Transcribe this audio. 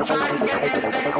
Everybody get this